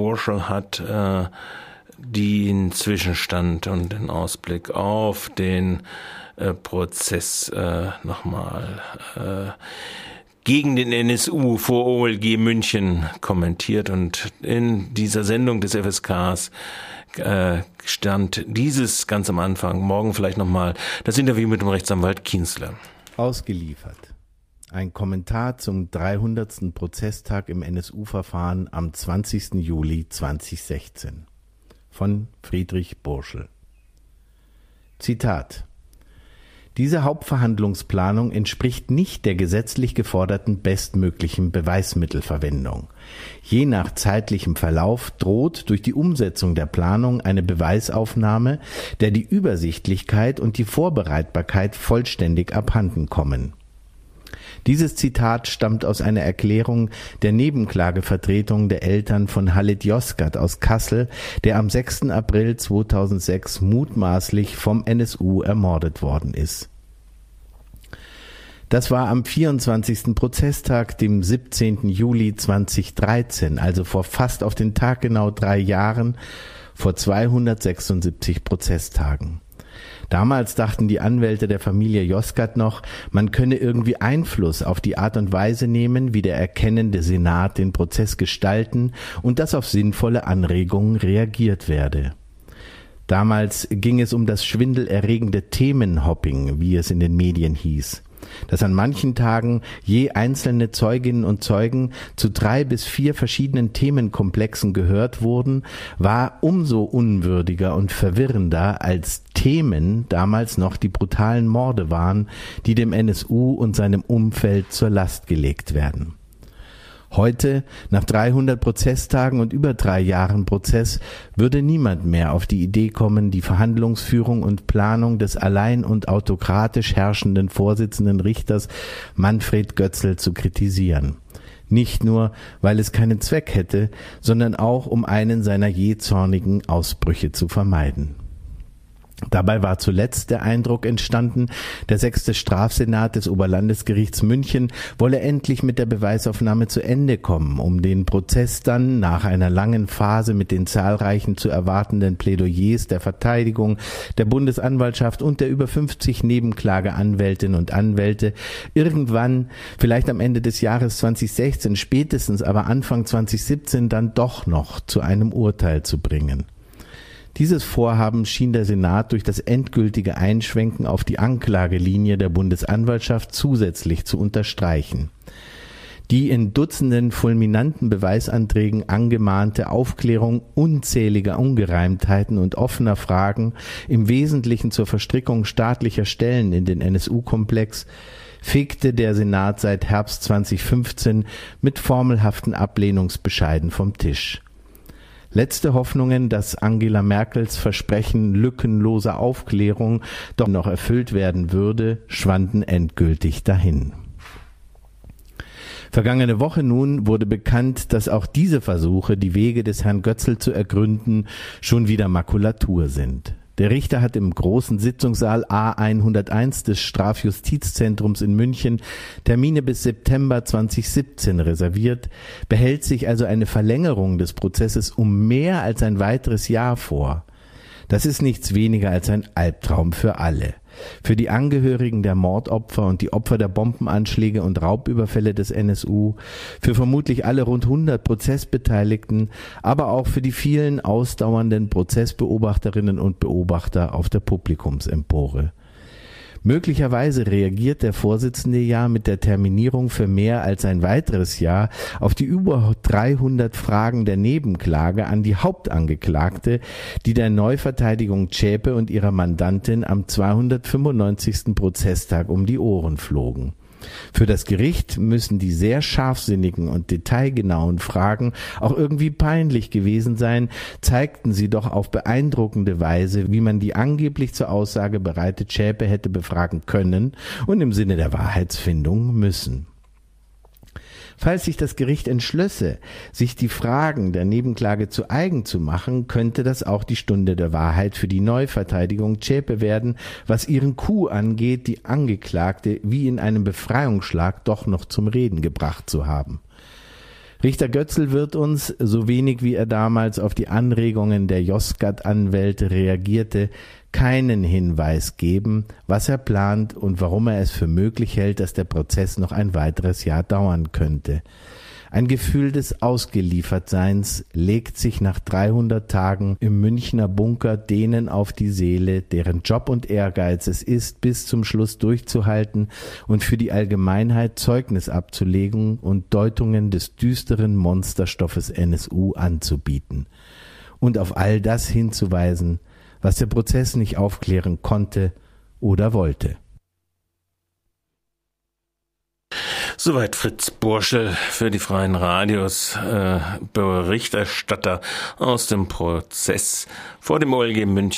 Burschel hat äh, den Zwischenstand und den Ausblick auf den äh, Prozess äh, nochmal äh, gegen den NSU vor OLG München kommentiert und in dieser Sendung des FSKs äh, stand dieses ganz am Anfang, morgen vielleicht nochmal, das Interview mit dem Rechtsanwalt Kienzler. Ausgeliefert. Ein Kommentar zum 300. Prozesstag im NSU-Verfahren am 20. Juli 2016 von Friedrich Burschel. Zitat diese Hauptverhandlungsplanung entspricht nicht der gesetzlich geforderten bestmöglichen Beweismittelverwendung. Je nach zeitlichem Verlauf droht durch die Umsetzung der Planung eine Beweisaufnahme, der die Übersichtlichkeit und die Vorbereitbarkeit vollständig abhanden kommen. Dieses Zitat stammt aus einer Erklärung der Nebenklagevertretung der Eltern von Halit Yozgat aus Kassel, der am 6. April 2006 mutmaßlich vom NSU ermordet worden ist. Das war am 24. Prozesstag, dem 17. Juli 2013, also vor fast auf den Tag genau drei Jahren, vor 276 Prozesstagen. Damals dachten die Anwälte der Familie Joskat noch, man könne irgendwie Einfluss auf die Art und Weise nehmen, wie der erkennende Senat den Prozess gestalten und dass auf sinnvolle Anregungen reagiert werde. Damals ging es um das schwindelerregende Themenhopping, wie es in den Medien hieß dass an manchen Tagen je einzelne Zeuginnen und Zeugen zu drei bis vier verschiedenen Themenkomplexen gehört wurden, war umso unwürdiger und verwirrender, als Themen damals noch die brutalen Morde waren, die dem NSU und seinem Umfeld zur Last gelegt werden. Heute, nach 300 Prozesstagen und über drei Jahren Prozess, würde niemand mehr auf die Idee kommen, die Verhandlungsführung und Planung des allein und autokratisch herrschenden Vorsitzenden Richters Manfred Götzl zu kritisieren. Nicht nur, weil es keinen Zweck hätte, sondern auch um einen seiner jähzornigen Ausbrüche zu vermeiden. Dabei war zuletzt der Eindruck entstanden, der sechste Strafsenat des Oberlandesgerichts München wolle endlich mit der Beweisaufnahme zu Ende kommen, um den Prozess dann nach einer langen Phase mit den zahlreichen zu erwartenden Plädoyers der Verteidigung, der Bundesanwaltschaft und der über 50 Nebenklageanwältinnen und Anwälte irgendwann, vielleicht am Ende des Jahres 2016, spätestens aber Anfang 2017 dann doch noch zu einem Urteil zu bringen. Dieses Vorhaben schien der Senat durch das endgültige Einschwenken auf die Anklagelinie der Bundesanwaltschaft zusätzlich zu unterstreichen. Die in Dutzenden fulminanten Beweisanträgen angemahnte Aufklärung unzähliger Ungereimtheiten und offener Fragen, im Wesentlichen zur Verstrickung staatlicher Stellen in den NSU-Komplex, fegte der Senat seit Herbst 2015 mit formelhaften Ablehnungsbescheiden vom Tisch. Letzte Hoffnungen, dass Angela Merkels Versprechen lückenloser Aufklärung doch noch erfüllt werden würde, schwanden endgültig dahin. Vergangene Woche nun wurde bekannt, dass auch diese Versuche, die Wege des Herrn Götzl zu ergründen, schon wieder Makulatur sind. Der Richter hat im großen Sitzungssaal A101 des Strafjustizzentrums in München Termine bis September 2017 reserviert, behält sich also eine Verlängerung des Prozesses um mehr als ein weiteres Jahr vor. Das ist nichts weniger als ein Albtraum für alle. Für die Angehörigen der Mordopfer und die Opfer der Bombenanschläge und Raubüberfälle des NSU, für vermutlich alle rund 100 Prozessbeteiligten, aber auch für die vielen ausdauernden Prozessbeobachterinnen und Beobachter auf der Publikumsempore. Möglicherweise reagiert der Vorsitzende ja mit der Terminierung für mehr als ein weiteres Jahr auf die über 300 Fragen der Nebenklage an die Hauptangeklagte, die der Neuverteidigung Zschäpe und ihrer Mandantin am 295. Prozesstag um die Ohren flogen. Für das Gericht müssen die sehr scharfsinnigen und detailgenauen Fragen auch irgendwie peinlich gewesen sein, zeigten sie doch auf beeindruckende Weise, wie man die angeblich zur Aussage bereite Schäpe hätte befragen können und im Sinne der Wahrheitsfindung müssen. Falls sich das Gericht entschlösse, sich die Fragen der Nebenklage zu eigen zu machen, könnte das auch die Stunde der Wahrheit für die Neuverteidigung Zschäpe werden, was ihren Coup angeht, die Angeklagte wie in einem Befreiungsschlag doch noch zum Reden gebracht zu haben. Richter Götzl wird uns, so wenig wie er damals auf die Anregungen der Josgat-Anwälte reagierte, keinen Hinweis geben, was er plant und warum er es für möglich hält, dass der Prozess noch ein weiteres Jahr dauern könnte. Ein Gefühl des Ausgeliefertseins legt sich nach 300 Tagen im Münchner Bunker denen auf die Seele, deren Job und Ehrgeiz es ist, bis zum Schluss durchzuhalten und für die Allgemeinheit Zeugnis abzulegen und Deutungen des düsteren Monsterstoffes NSU anzubieten. Und auf all das hinzuweisen, was der Prozess nicht aufklären konnte oder wollte. Soweit Fritz Burschel für die Freien Radios, äh, Berichterstatter aus dem Prozess vor dem OLG München.